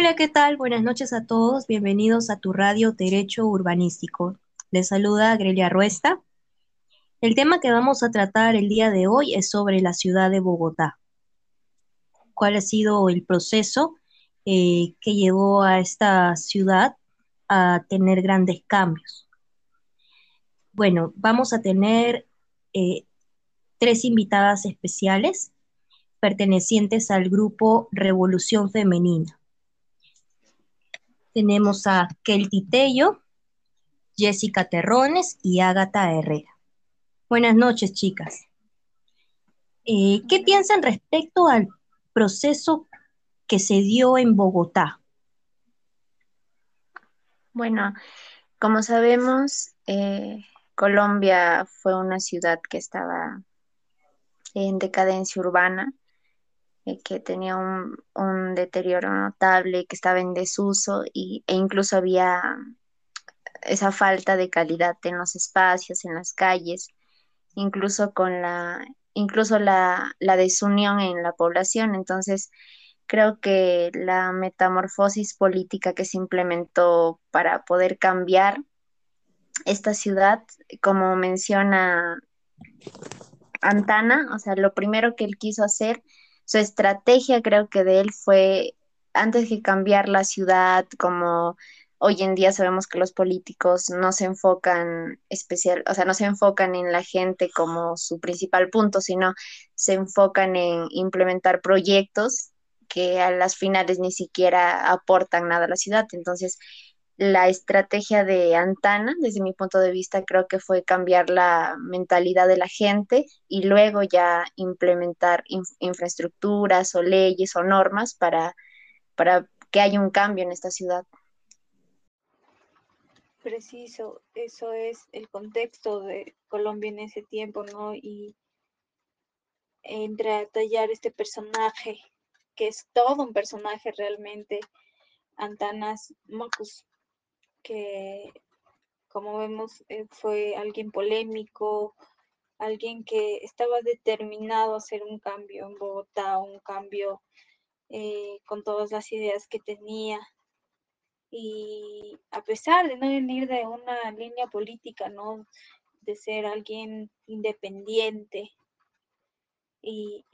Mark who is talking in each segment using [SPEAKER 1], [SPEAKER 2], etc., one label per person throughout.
[SPEAKER 1] Hola, ¿qué tal? Buenas noches a todos. Bienvenidos a tu radio Derecho Urbanístico. Les saluda Grelia Ruesta. El tema que vamos a tratar el día de hoy es sobre la ciudad de Bogotá. ¿Cuál ha sido el proceso eh, que llevó a esta ciudad a tener grandes cambios? Bueno, vamos a tener eh, tres invitadas especiales pertenecientes al grupo Revolución Femenina. Tenemos a Kelty Tello, Jessica Terrones y Ágata Herrera. Buenas noches, chicas. Eh, ¿Qué piensan respecto al proceso que se dio en Bogotá?
[SPEAKER 2] Bueno, como sabemos, eh, Colombia fue una ciudad que estaba en decadencia urbana eh, que tenía un, deterioro notable, que estaba en desuso y, e incluso había esa falta de calidad en los espacios, en las calles, incluso con la, incluso la, la desunión en la población. Entonces, creo que la metamorfosis política que se implementó para poder cambiar esta ciudad, como menciona Antana, o sea, lo primero que él quiso hacer su estrategia creo que de él fue, antes de cambiar la ciudad, como hoy en día sabemos que los políticos no se enfocan especial, o sea, no se enfocan en la gente como su principal punto, sino se enfocan en implementar proyectos que a las finales ni siquiera aportan nada a la ciudad. Entonces, la estrategia de Antana, desde mi punto de vista, creo que fue cambiar la mentalidad de la gente y luego ya implementar infraestructuras o leyes o normas para, para que haya un cambio en esta ciudad.
[SPEAKER 3] Preciso, eso es el contexto de Colombia en ese tiempo, ¿no? Y entra a tallar este personaje, que es todo un personaje realmente, Antanas Mocus, que como vemos eh, fue alguien polémico, alguien que estaba determinado a hacer un cambio en Bogotá, un cambio eh, con todas las ideas que tenía. Y a pesar de no venir de una línea política, ¿no? De ser alguien independiente y,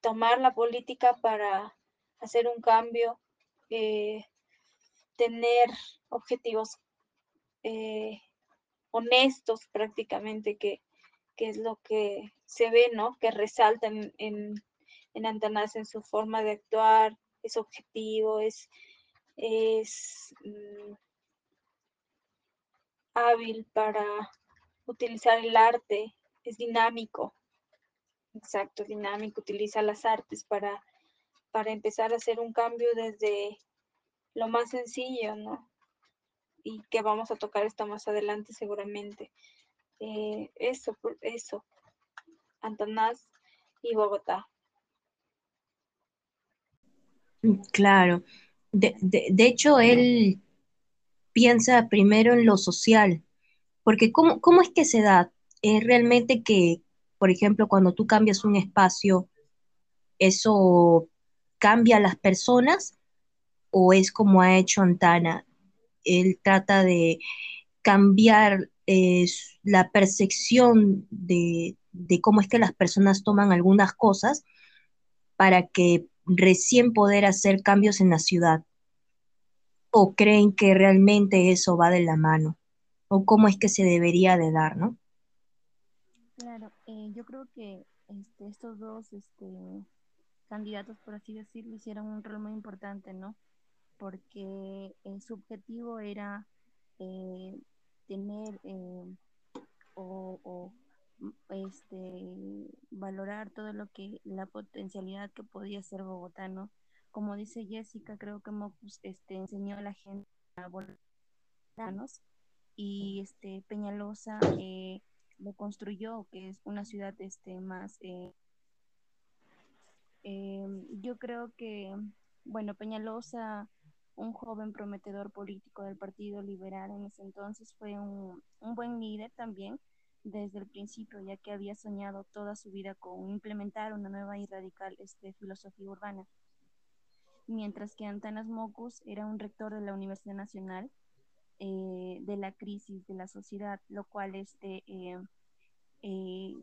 [SPEAKER 3] tomar la política para hacer un cambio, eh, tener objetivos eh, honestos prácticamente, que, es lo que se ve, ¿no? Que resaltan en, en Antanas en su forma de actuar, es objetivo, es, es mm, hábil para utilizar el arte, es dinámico, exacto, dinámico, utiliza las artes para, para empezar a hacer un cambio desde lo más sencillo, ¿no? Y que vamos a tocar esto más adelante seguramente. Eh, eso, eso. Antanás y Bogotá.
[SPEAKER 1] Claro. De, hecho, él piensa primero en lo social, porque ¿cómo, cómo es que se da? Es realmente que, por ejemplo, cuando tú cambias un espacio, eso cambia a las personas o es como ha hecho Antana. Él trata de cambiar eh, la percepción de, cómo es que las personas toman algunas cosas para que recién poder hacer cambios en la ciudad. ¿O creen que realmente eso va de la mano? ¿O cómo es que se debería de dar, no?
[SPEAKER 4] Claro, eh, yo creo que este, estos dos este, candidatos, por así decirlo, hicieron un rol muy importante, ¿no? Porque eh, su objetivo era eh, tener eh, o, este, valorar todo lo que la potencialidad que podía ser Bogotá, ¿no? Como dice Jessica, creo que Mocus este, enseñó a la gente a volver y este, Peñalosa lo construyó, que es una ciudad este, más... yo creo que, bueno, Peñalosa un joven prometedor político del Partido Liberal en ese entonces, fue un, buen líder también desde el principio, ya que había soñado toda su vida con implementar una nueva y radical este, filosofía urbana. mientras que Antanas Mocus era un rector de la Universidad Nacional eh, de la crisis de la sociedad, lo cual este, eh, eh,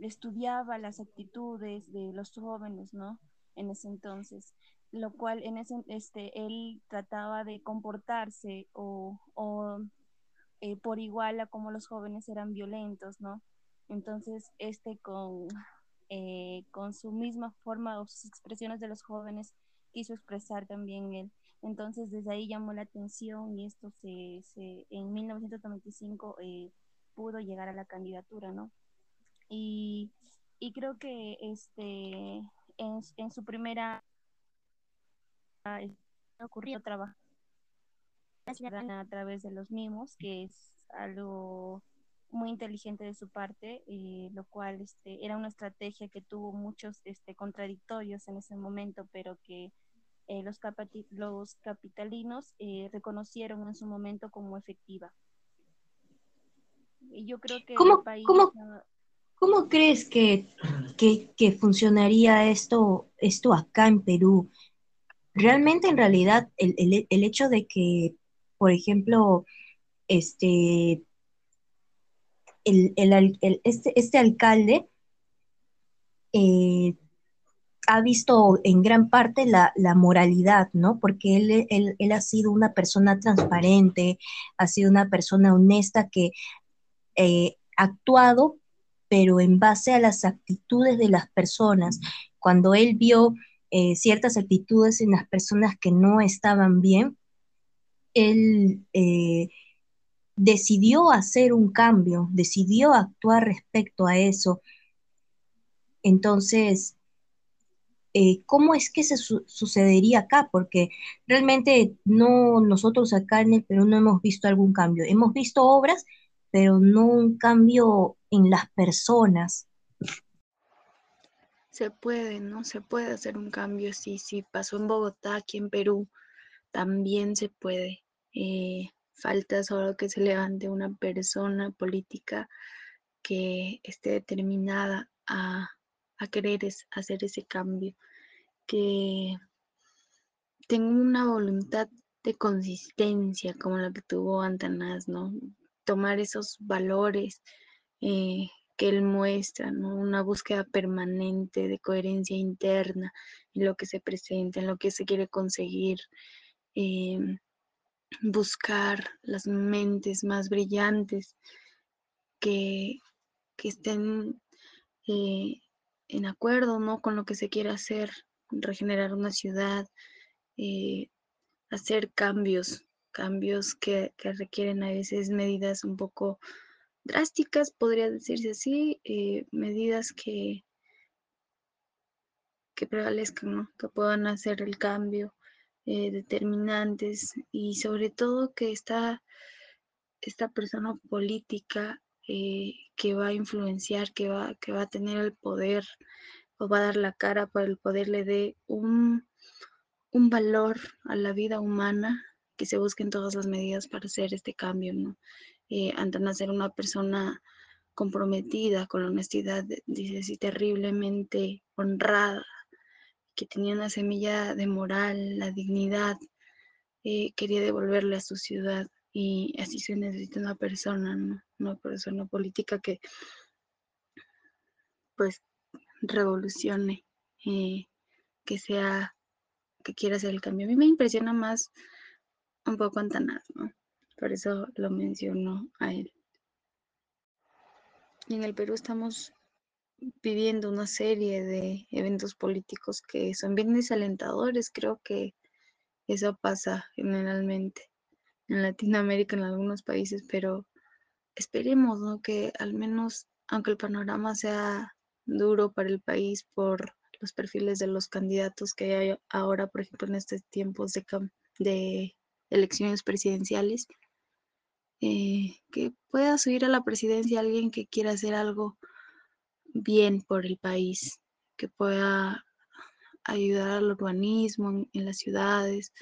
[SPEAKER 4] estudiaba las actitudes de los jóvenes, ¿no? En ese entonces, lo cual en ese, este, él trataba de comportarse o, o por igual a como los jóvenes eran violentos, ¿no? Entonces, este con, con su misma forma o sus expresiones de los jóvenes quiso expresar también él. Entonces, desde ahí llamó la atención y esto se, se en 1995 eh, pudo llegar a la candidatura, ¿no? Y, y creo que este, en, en su primera ocurrió trabajar a través de los mimos, que es algo muy inteligente de su parte, eh, lo cual este, era una estrategia que tuvo muchos este, contradictorios en ese momento, pero que eh, los, los, capitalinos eh, reconocieron en su momento como efectiva. Y yo creo que
[SPEAKER 1] ¿Cómo, ¿cómo, crees que, que, funcionaría esto, esto acá en Perú? Realmente, en realidad, el, el, el hecho de que, por ejemplo, este, el, este, este alcalde eh, ha visto en gran parte la, moralidad, ¿no? Porque él, él, ha sido una persona transparente, ha sido una persona honesta que eh, ha actuado, pero en base a las actitudes de las personas. Cuando él vio eh, ciertas actitudes en las personas que no estaban bien, él eh, decidió hacer un cambio, decidió actuar respecto a eso. Entonces, eh, ¿cómo es que se sucedería acá? Porque realmente no, nosotros acá en el Perú no hemos visto algún cambio. Hemos visto obras, pero no un cambio en las personas.
[SPEAKER 5] Se puede, ¿no? Se puede hacer un cambio, sí, sí. Pasó en Bogotá, aquí en Perú, también se puede. Eh, falta solo que se levante una persona política que esté determinada a a querer hacer ese cambio, que tengo una voluntad de consistencia como la que tuvo Antanas, ¿no? Tomar esos valores eh, que él muestra, ¿no? Una búsqueda permanente de coherencia interna en lo que se presenta, en lo que se quiere conseguir, eh, buscar las mentes más brillantes que, que estén eh, en acuerdo ¿no? con lo que se quiere hacer, regenerar una ciudad, eh, hacer cambios, cambios que, requieren a veces medidas un poco drásticas, podría decirse así, eh, medidas que, que prevalezcan, ¿no? que puedan hacer el cambio, eh, determinantes y sobre todo que esta, esta persona política eh, que va a influenciar, que va, que va a tener el poder o va a dar la cara para el poder le dé un, un valor a la vida humana, que se busquen todas las medidas para hacer este cambio, ¿no? Eh, ser una persona comprometida con la honestidad, dice así, terriblemente honrada, que tenía una semilla de moral, la dignidad, eh, quería devolverle a su ciudad y así se necesita una persona, ¿no? Una persona política que pues revolucione, eh, que sea, que quiera hacer el cambio. A mí me impresiona más un poco Antanas, ¿no? Por eso lo menciono a él. En el Perú estamos viviendo una serie de eventos políticos que son bien desalentadores. Creo que eso pasa generalmente en Latinoamérica, en algunos países, pero esperemos ¿no? que al menos, aunque el panorama sea duro para el país por los perfiles de los candidatos que hay ahora, por ejemplo, en estos tiempos de, de elecciones presidenciales, eh, que pueda subir a la presidencia alguien que quiera hacer algo bien por el país, que pueda ayudar al urbanismo en las ciudades,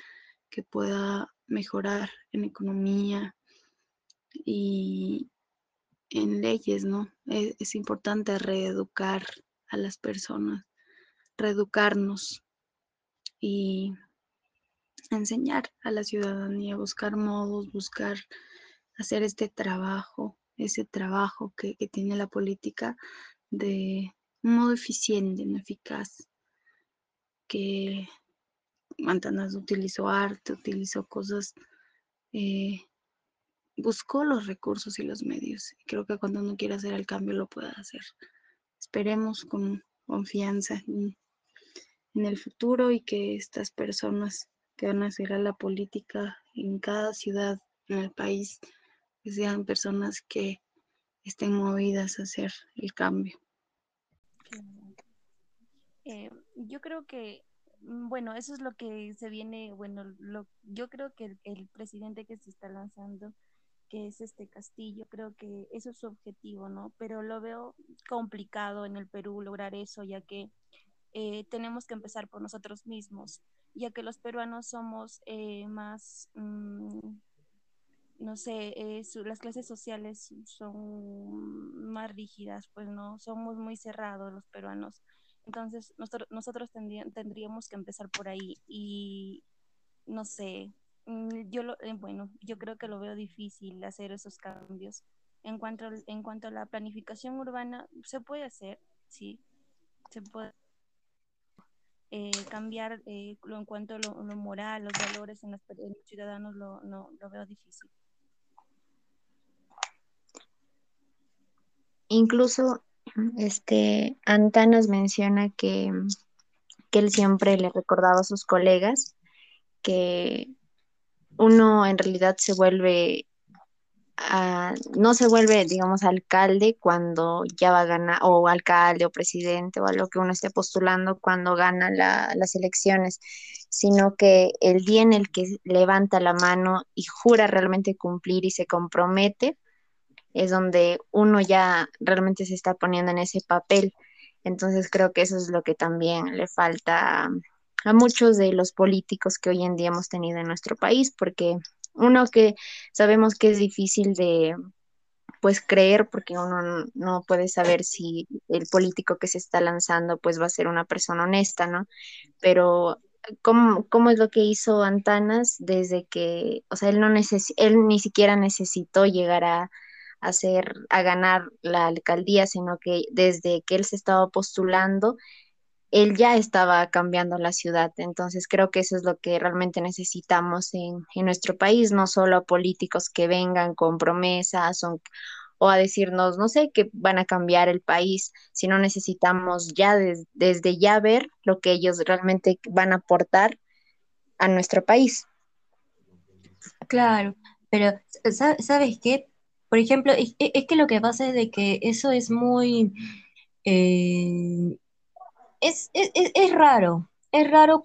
[SPEAKER 5] que pueda mejorar en economía y en leyes, ¿no? Es, importante reeducar a las personas, reeducarnos y enseñar a la ciudadanía, buscar modos, buscar hacer este trabajo, ese trabajo que, tiene la política de un modo eficiente, no eficaz, que Mantanas utilizó arte, utilizó cosas, eh, buscó los recursos y los medios. Creo que cuando uno quiere hacer el cambio lo puede hacer. Esperemos con confianza en, el futuro y que estas personas que van a hacer la política en cada ciudad, en el país, sean personas que estén movidas a hacer el cambio.
[SPEAKER 4] Eh, yo creo que, mm, bueno, eso es lo que se viene, bueno, lo, yo creo que el, presidente que se está lanzando, que es este Castillo, creo que eso es su objetivo, ¿no? Pero lo veo complicado en el Perú lograr eso, ya que eh, tenemos que empezar por nosotros mismos, ya que los peruanos somos eh, más... Mm, no sé, eh, las clases sociales son más rígidas, pues no, somos muy cerrados los peruanos. Entonces, nosotros, nosotros tendríamos que empezar por ahí y, no sé, mm, yo lo, eh, bueno, yo creo que lo veo difícil hacer esos cambios. En cuanto, en cuanto a la planificación urbana, se puede hacer, sí, se puede eh, cambiar lo, en cuanto a lo, moral, los valores en los, ciudadanos, lo, no, lo veo difícil.
[SPEAKER 2] Incluso este Antanas menciona que, que él siempre le recordaba a sus colegas que uno en realidad se vuelve no se vuelve, digamos, alcalde cuando ya va a ganar, o alcalde o presidente o a lo que uno esté postulando cuando gana las elecciones, sino que el día en el que levanta la mano y jura realmente cumplir y se compromete, es donde uno ya realmente se está poniendo en ese papel. Entonces creo que eso es lo que también le falta a muchos de los políticos que hoy en día hemos tenido en nuestro país, porque uno que sabemos que es difícil de pues creer porque uno no puede saber si el político que se está lanzando pues va a ser una persona honesta, ¿no? Pero ¿cómo, cómo es lo que hizo Antanas desde que, o sea, él no neces él ni siquiera necesitó llegar a hacer, a ganar la alcaldía, sino que desde que él se estaba postulando, él ya estaba cambiando la ciudad. Entonces creo que eso es lo que realmente necesitamos en, nuestro país, no solo a políticos que vengan con promesas o, a decirnos, no sé, que van a cambiar el país, sino necesitamos ya desde ya ver lo que ellos realmente van a aportar a nuestro país.
[SPEAKER 1] Claro, pero ¿sabes qué? Por ejemplo, es, que lo que pasa es de que eso es muy... Eh, es, raro, es raro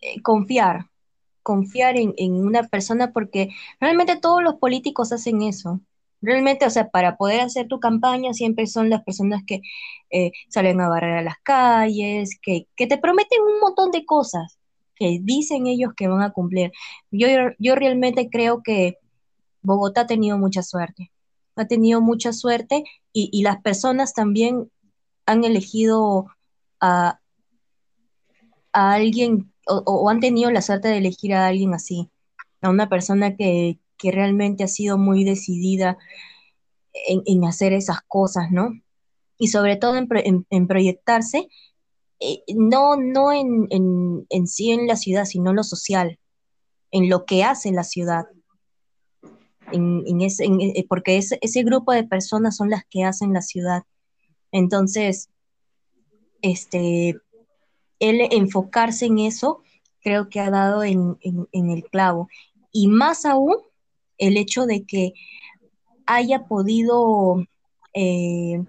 [SPEAKER 1] eh, confiar, confiar en, una persona porque realmente todos los políticos hacen eso. Realmente, o sea, para poder hacer tu campaña siempre son las personas que eh, salen a barrer a las calles, que, que, te prometen un montón de cosas que dicen ellos que van a cumplir. Yo, yo realmente creo que Bogotá ha tenido mucha suerte. Ha tenido mucha suerte y, las personas también han elegido a, alguien o, han tenido la suerte de elegir a alguien así, a una persona que, realmente ha sido muy decidida en, hacer esas cosas, ¿no? Y sobre todo en, proyectarse, eh, no, no en, en sí en la ciudad, sino en lo social, en lo que hace la ciudad en, ese, eh, porque ese, grupo de personas son las que hacen la ciudad. Entonces, este, el enfocarse en eso creo que ha dado en, el clavo. Y más aún el hecho de que haya podido, eh,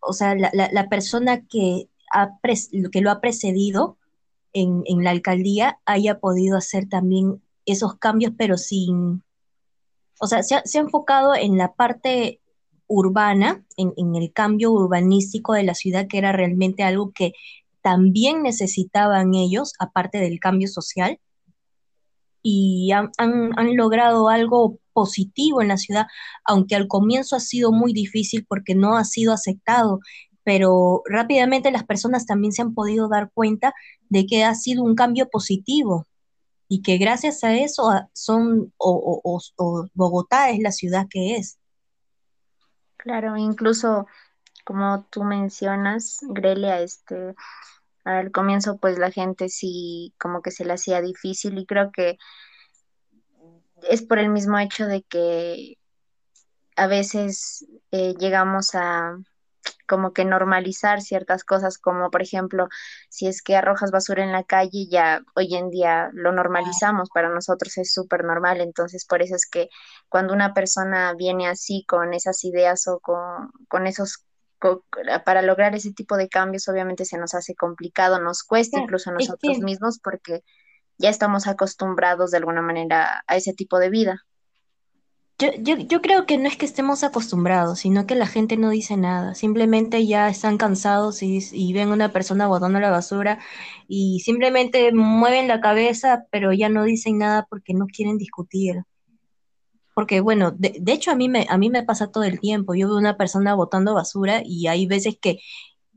[SPEAKER 1] o sea, la, persona que, ha que lo ha precedido en, en, la alcaldía haya podido hacer también esos cambios, pero sin, o sea, se ha, enfocado en la parte urbana, en, el cambio urbanístico de la ciudad, que era realmente algo que también necesitaban ellos, aparte del cambio social, y han, logrado algo positivo en la ciudad, aunque al comienzo ha sido muy difícil porque no ha sido aceptado pero rápidamente las personas también se han podido dar cuenta de que ha sido un cambio positivo y que gracias a eso son o, Bogotá es la ciudad que es.
[SPEAKER 2] Claro, incluso como tú mencionas, Grelia, este, al comienzo pues la gente sí como que se le hacía difícil y creo que es por el mismo hecho de que a veces eh, llegamos a como que normalizar ciertas cosas, como por ejemplo, si es que arrojas basura en la calle, ya hoy en día lo normalizamos, para nosotros es súper normal, entonces por eso es que cuando una persona viene así con esas ideas o con, con esos para lograr ese tipo de cambios obviamente se nos hace complicado, nos cuesta incluso a nosotros mismos porque ya estamos acostumbrados de alguna manera a ese tipo de vida.
[SPEAKER 1] Yo, yo, yo, creo que no es que estemos acostumbrados, sino que la gente no dice nada. Simplemente ya están cansados y, y ven una persona botando la basura y simplemente mueven la cabeza, pero ya no dicen nada porque no quieren discutir. Porque bueno, de, de, hecho a mí, me, a mí me pasa todo el tiempo. Yo veo una persona botando basura y hay veces que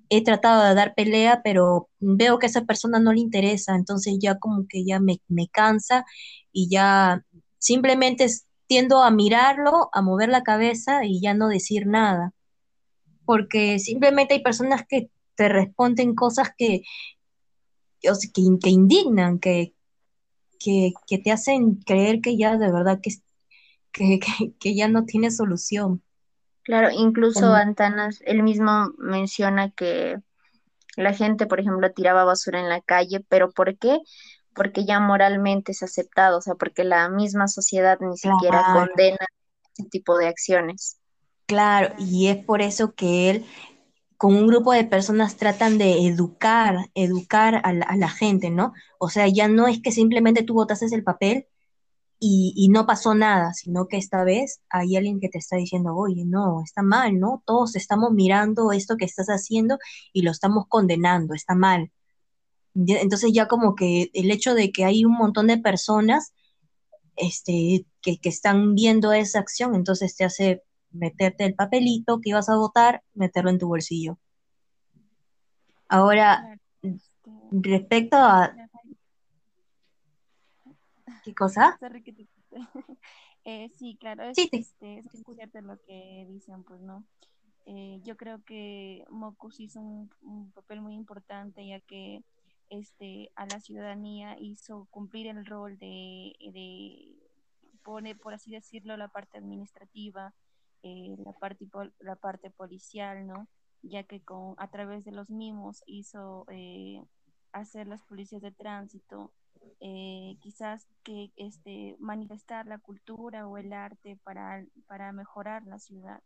[SPEAKER 1] he tratado de dar pelea, pero veo que a esa persona no le interesa, entonces ya como que ya me, me cansa y ya simplemente tiendo a mirarlo, a mover la cabeza y ya no decir nada. Porque simplemente hay personas que te responden cosas que, que, indignan, que, que, te hacen creer que ya de verdad que, que, ya no tiene solución.
[SPEAKER 2] Claro, incluso Antanas, él mismo menciona que la gente, por ejemplo, tiraba basura en la calle, pero ¿por qué? Porque ya moralmente es aceptado, o sea, porque la misma sociedad ni siquiera condena ese tipo de acciones.
[SPEAKER 1] Claro, y es por eso que él con un grupo de personas tratan de educar, educar a la, gente, ¿no? O sea, ya no es que simplemente tú botases el papel y, y, no pasó nada, sino que esta vez hay alguien que te está diciendo, oye, no, está mal, ¿no? Todos estamos mirando esto que estás haciendo y lo estamos condenando, está mal. Entonces ya como que el hecho de que hay un montón de personas este, que, están viendo esa acción, entonces te hace meterte el papelito que ibas a votar, meterlo en tu bolsillo. Ahora, respecto a... ¿Qué cosa?
[SPEAKER 4] Eh, sí, claro, es, este, es cierto lo que dicen, pues no. Eh, yo creo que Mocus hizo un, papel muy importante ya que este, a la ciudadanía, hizo cumplir el rol de, de pone, por así decirlo, la parte administrativa, eh, la, parte, la parte policial, ¿no? Ya que con, a través de los mismos hizo eh, hacer las policías de tránsito, eh, quizás que este, manifestar la cultura o el arte para, para mejorar la ciudad.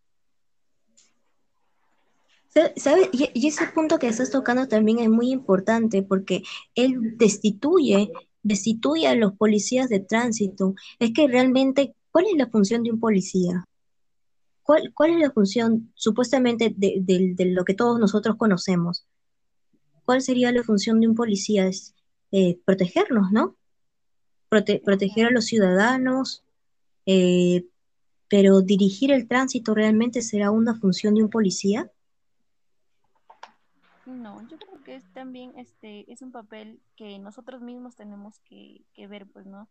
[SPEAKER 1] ¿Sabe? Y, ese punto que estás tocando también es muy importante porque él destituye, destituye a los policías de tránsito. Es que realmente, ¿cuál es la función de un policía? ¿Cuál, cuál es la función supuestamente de, lo que todos nosotros conocemos? ¿Cuál sería la función de un policía? Es eh, protegernos, ¿no? proteger a los ciudadanos, eh, pero dirigir el tránsito realmente será una función de un policía?
[SPEAKER 4] No, yo creo que es también este es un papel que nosotros mismos tenemos que, ver, pues, ¿no?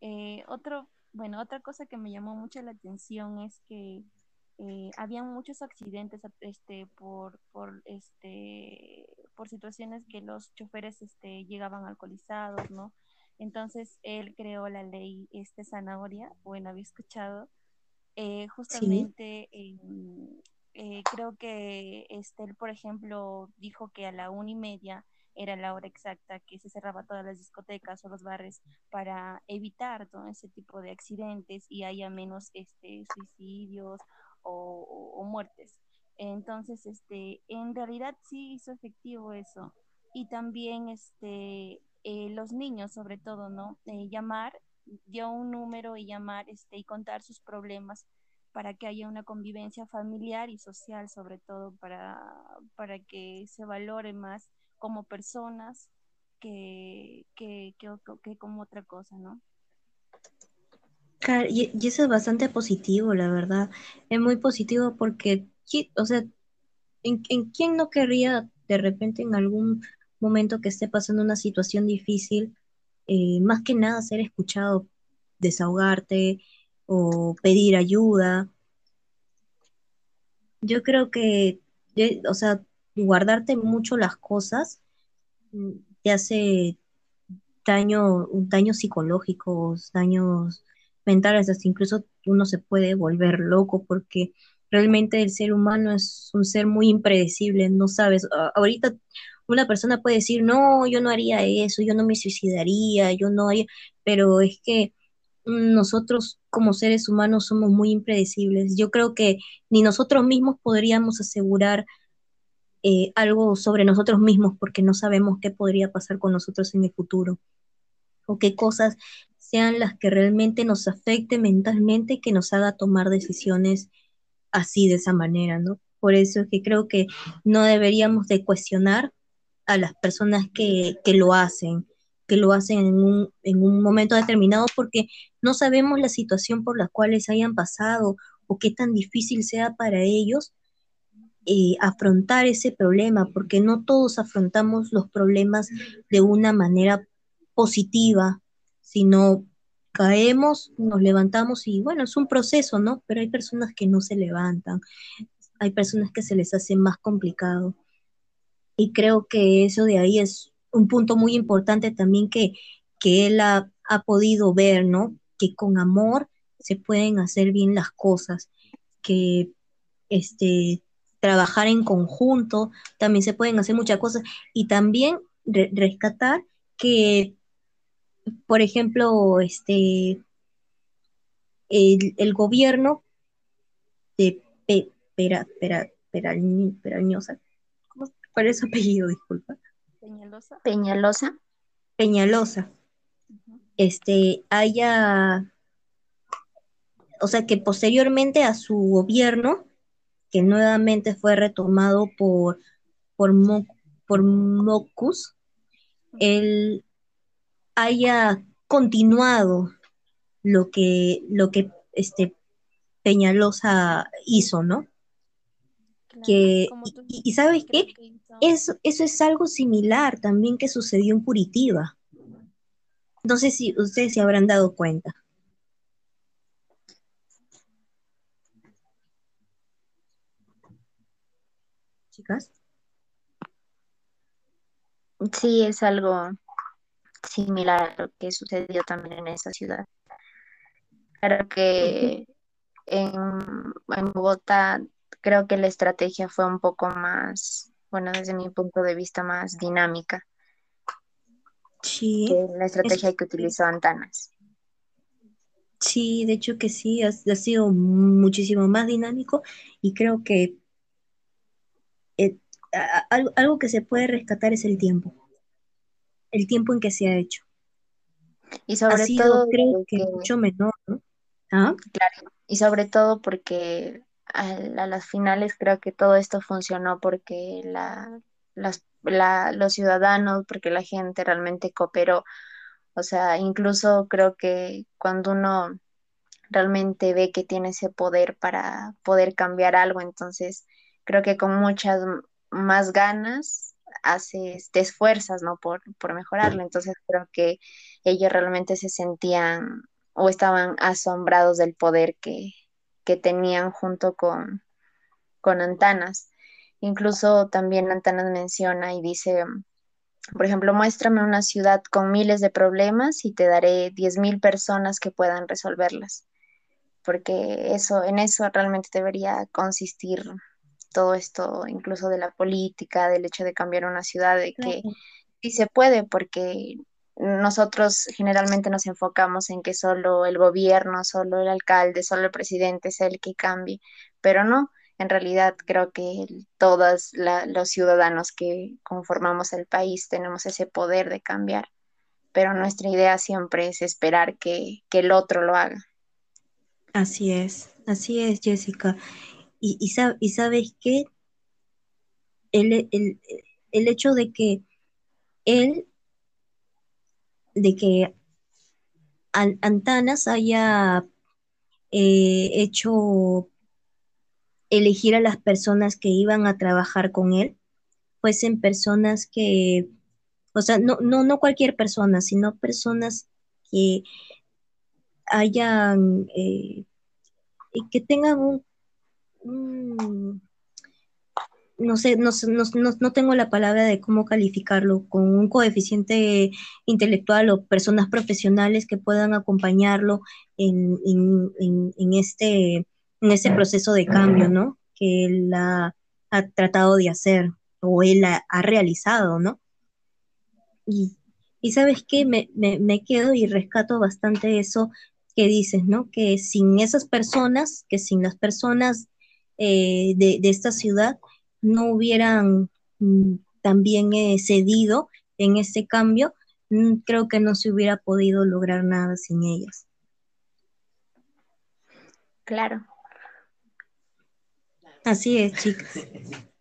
[SPEAKER 4] Eh, otro, bueno, otra cosa que me llamó mucho la atención es que eh, habían muchos accidentes este por por este por situaciones que los choferes este llegaban alcoholizados no entonces él creó la ley este zanahoria bueno había escuchado eh, justamente en, eh, creo que Estel, por ejemplo, dijo que a la una y media era la hora exacta que se cerraba todas las discotecas o los bares para evitar todo ese tipo de accidentes y haya menos este, suicidios o, muertes. Entonces, este, en realidad sí hizo efectivo eso. Y también este, eh, los niños, sobre todo, ¿no? Eh, llamar, dio un número y llamar este, y contar sus problemas para que haya una convivencia familiar y social, sobre todo para, para que se valore más como personas que, que, que, como otra cosa, ¿no?
[SPEAKER 1] Claro, y, eso es bastante positivo, la verdad. Es muy positivo porque, o sea, ¿En, quién no querría de repente en algún momento que esté pasando una situación difícil, eh, más que nada ser escuchado, desahogarte o pedir ayuda? Yo creo que, o sea, guardarte mucho las cosas mm, te hace daño, daños psicológicos, daños mentales, hasta incluso uno se puede volver loco porque realmente el ser humano es un ser muy impredecible, no sabes, ahorita una persona puede decir, no, yo no haría eso, yo no me suicidaría, yo no haría, pero es que nosotros como seres humanos somos muy impredecibles. Yo creo que ni nosotros mismos podríamos asegurar eh, algo sobre nosotros mismos porque no sabemos qué podría pasar con nosotros en el futuro o qué cosas sean las que realmente nos afecten mentalmente que nos haga tomar decisiones así de esa manera, ¿no? Por eso es que creo que no deberíamos de cuestionar a las personas que, que lo hacen, que lo hacen en un, en un momento determinado porque no sabemos la situación por la cual hayan pasado o qué tan difícil sea para ellos eh, afrontar ese problema, porque no todos afrontamos los problemas de una manera positiva, sino caemos, nos levantamos y bueno, es un proceso, ¿no? Pero hay personas que no se levantan, hay personas que se les hace más complicado. Y creo que eso de ahí es un punto muy importante también que, que él ha, ha podido ver, ¿no? Que con amor se pueden hacer bien las cosas, que este, trabajar en conjunto, también se pueden hacer muchas cosas y también rescatar que, por ejemplo, este, el, gobierno de Pera, Pera, Perañosa, ¿cómo cuál es su apellido? Disculpa.
[SPEAKER 2] Peñalosa. Peñalosa.
[SPEAKER 1] Peñalosa. Este, haya, o sea, que posteriormente a su gobierno, que nuevamente fue retomado por, por, por Mocus, él haya continuado lo que, lo que este Peñalosa hizo, ¿no? que, y, sabes qué, eso, eso es algo similar también que sucedió en Curitiba. No sé si ustedes se habrán dado cuenta. chicas?
[SPEAKER 2] Sí, es algo similar a lo que sucedió también en esa ciudad. Claro que en, Bogotá creo que la estrategia fue un poco más, bueno, desde mi punto de vista, más dinámica.
[SPEAKER 1] Sí.
[SPEAKER 2] Que la estrategia que utilizó Antanas.
[SPEAKER 1] Sí, de hecho que sí, ha sido muchísimo más dinámico y creo que eh, algo, que se puede rescatar es el tiempo, el tiempo en que se ha hecho.
[SPEAKER 2] Y sobre todo,
[SPEAKER 1] creo que mucho menor, ¿no?
[SPEAKER 2] ¿Ah? Claro, y sobre todo porque a, las finales creo que todo esto funcionó porque la, los ciudadanos, porque la gente realmente cooperó. O sea, incluso creo que cuando uno realmente ve que tiene ese poder para poder cambiar algo, entonces creo que con muchas más ganas haces, te esfuerzas, ¿no? Por, por mejorarlo. Entonces creo que ellos realmente se sentían o estaban asombrados del poder que, que tenían junto con, con Antanas. Incluso también Antanas menciona y dice, por ejemplo, muéstrame una ciudad con miles de problemas y te daré 10.000 personas que puedan resolverlas. Porque eso, en eso realmente debería consistir todo esto, incluso de la política, del hecho de cambiar una ciudad, de que sí se puede, porque nosotros generalmente nos enfocamos en que solo el gobierno, solo el alcalde, solo el presidente es el que cambie, pero no, en realidad creo que todos los ciudadanos que conformamos el país tenemos ese poder de cambiar, pero nuestra idea siempre es esperar que, que el otro lo haga.
[SPEAKER 1] Así es, así es, Jessica. Y, y, sabes qué? El, hecho de que él, de que Antanas haya eh, hecho elegir a las personas que iban a trabajar con él, fuesen personas que, o sea, no, no, no cualquier persona, sino personas que hayan, eh, que tengan un, no sé, no, no, no, tengo la palabra de cómo calificarlo, con un coeficiente intelectual o personas profesionales que puedan acompañarlo en, en, este, en este proceso de cambio, ¿no? Que él ha, tratado de hacer o él ha, realizado, ¿no? Y, y sabes qué, me, me, quedo y rescato bastante eso que dices, ¿no? Que sin esas personas, que sin las personas eh, de, de esta ciudad, no hubieran mm, también eh, cedido en este cambio, mm, creo que no se hubiera podido lograr nada sin ellas.
[SPEAKER 2] Claro.
[SPEAKER 1] Así es, chicas.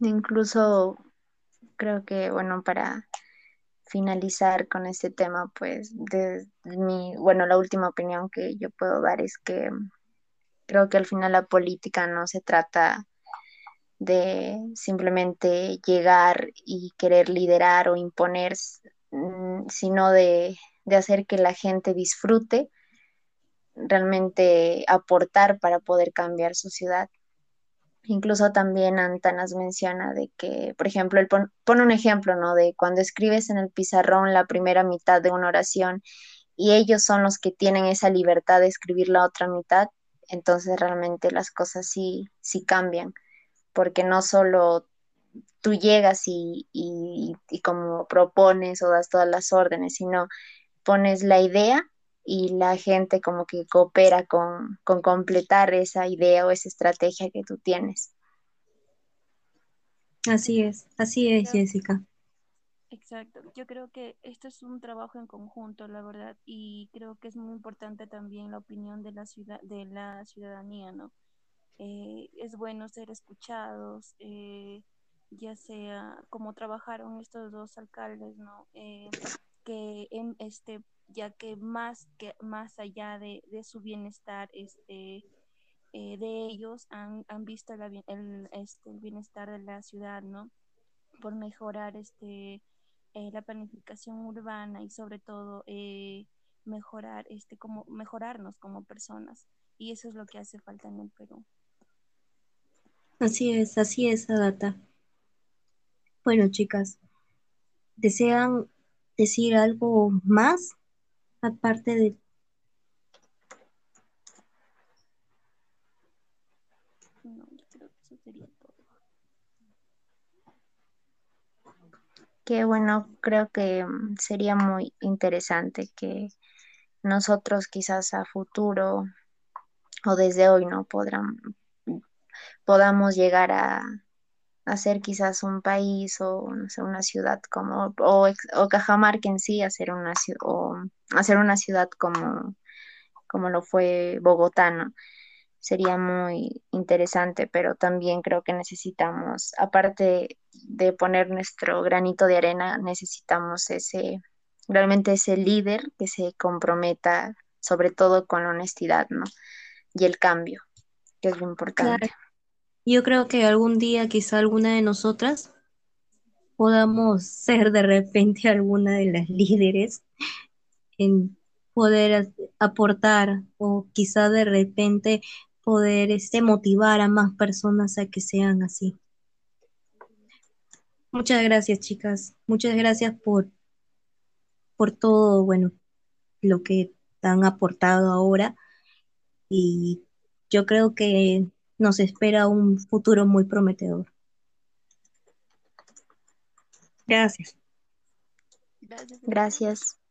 [SPEAKER 2] Incluso creo que, bueno, para finalizar con este tema, pues, de mi, bueno, la última opinión que yo puedo dar es que creo que al final la política no se trata de simplemente llegar y querer liderar o imponer, mm, sino de, hacer que la gente disfrute, realmente aportar para poder cambiar su ciudad. Incluso también Antanas menciona de que, por ejemplo, él pone un ejemplo, ¿no? De cuando escribes en el pizarrón la primera mitad de una oración y ellos son los que tienen esa libertad de escribir la otra mitad, entonces realmente las cosas sí, sí cambian porque no solo tú llegas y, como propones o das todas las órdenes, sino pones la idea y la gente como que coopera con, completar esa idea o esa estrategia que tú tienes.
[SPEAKER 1] Así es, así es, Jessica.
[SPEAKER 4] Exacto, yo creo que esto es un trabajo en conjunto, la verdad, y creo que es muy importante también la opinión de la ciudad, de la ciudadanía, ¿no? Eh, es bueno ser escuchados, eh, ya sea como trabajaron estos dos alcaldes, ¿no? Eh, que este, ya que más que más allá de, su bienestar, este, de ellos han, han visto el, este, el bienestar de la ciudad, ¿no? Por mejorar este la planificación urbana y sobre todo mejorar este como mejorarnos como personas y eso es lo que hace falta en el Perú.
[SPEAKER 1] Así es, así es, Agata. Bueno, chicas, ¿desean decir algo más aparte de...
[SPEAKER 4] No, creo que eso sería todo.
[SPEAKER 2] Qué bueno, creo que mm, sería muy interesante que nosotros quizás a futuro o desde hoy no podrán, podamos llegar a, hacer quizás un país o una ciudad como, o, o, Cajamarca en sí, hacer una, o hacer una ciudad como, como lo fue Bogotá, ¿no? Sería muy interesante, pero también creo que necesitamos, aparte de poner nuestro granito de arena, necesitamos ese, realmente ese líder que se comprometa sobre todo con la honestidad, ¿no? Y el cambio, que es lo importante.
[SPEAKER 1] Yo creo que algún día quizá alguna de nosotras podamos ser de repente alguna de las líderes en poder aportar o quizá de repente poder este, motivar a más personas a que sean así. Muchas gracias, chicas. Muchas gracias por, por todo, bueno, lo que han aportado ahora. Y yo creo que nos espera un futuro muy prometedor. Gracias.
[SPEAKER 2] Gracias.